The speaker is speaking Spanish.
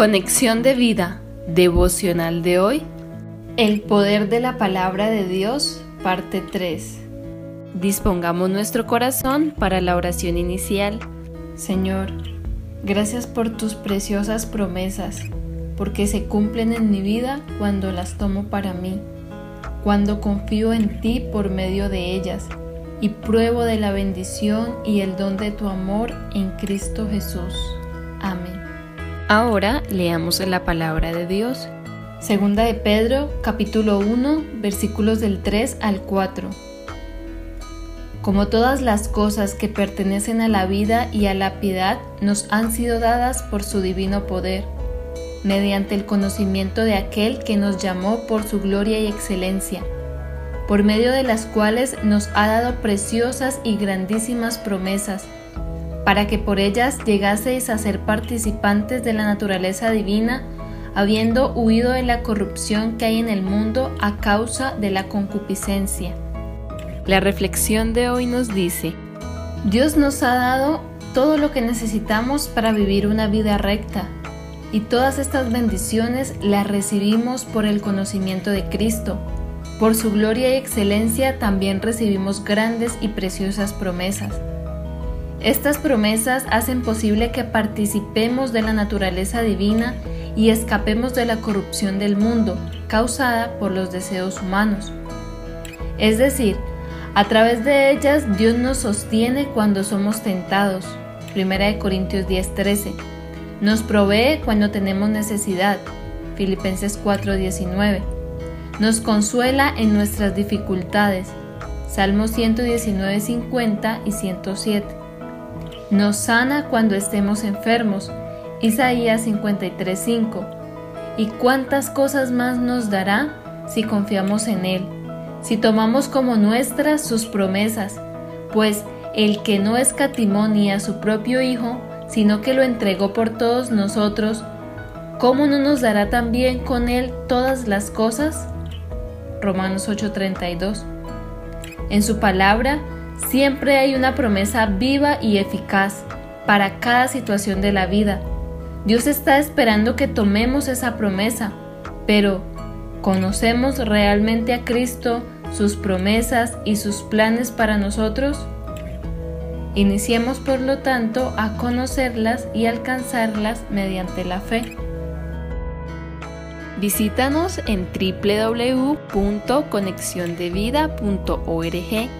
Conexión de vida devocional de hoy. El poder de la palabra de Dios, parte 3. Dispongamos nuestro corazón para la oración inicial. Señor, gracias por tus preciosas promesas, porque se cumplen en mi vida cuando las tomo para mí, cuando confío en ti por medio de ellas y pruebo de la bendición y el don de tu amor en Cristo Jesús. Ahora leamos la palabra de Dios. Segunda de Pedro, capítulo 1, versículos del 3 al 4. Como todas las cosas que pertenecen a la vida y a la piedad nos han sido dadas por su divino poder, mediante el conocimiento de aquel que nos llamó por su gloria y excelencia, por medio de las cuales nos ha dado preciosas y grandísimas promesas para que por ellas llegaseis a ser participantes de la naturaleza divina, habiendo huido de la corrupción que hay en el mundo a causa de la concupiscencia. La reflexión de hoy nos dice, Dios nos ha dado todo lo que necesitamos para vivir una vida recta, y todas estas bendiciones las recibimos por el conocimiento de Cristo. Por su gloria y excelencia también recibimos grandes y preciosas promesas. Estas promesas hacen posible que participemos de la naturaleza divina y escapemos de la corrupción del mundo causada por los deseos humanos. Es decir, a través de ellas Dios nos sostiene cuando somos tentados. 1 Corintios 10:13. Nos provee cuando tenemos necesidad. Filipenses 4:19. Nos consuela en nuestras dificultades. Salmos 119:50 y 107 nos sana cuando estemos enfermos. Isaías 53:5. ¿Y cuántas cosas más nos dará si confiamos en Él? Si tomamos como nuestras sus promesas, pues el que no escatimó ni a su propio Hijo, sino que lo entregó por todos nosotros, ¿cómo no nos dará también con Él todas las cosas? Romanos 8:32. En su palabra Siempre hay una promesa viva y eficaz para cada situación de la vida. Dios está esperando que tomemos esa promesa, pero ¿conocemos realmente a Cristo, sus promesas y sus planes para nosotros? Iniciemos por lo tanto a conocerlas y alcanzarlas mediante la fe. Visítanos en www.conexiondevida.org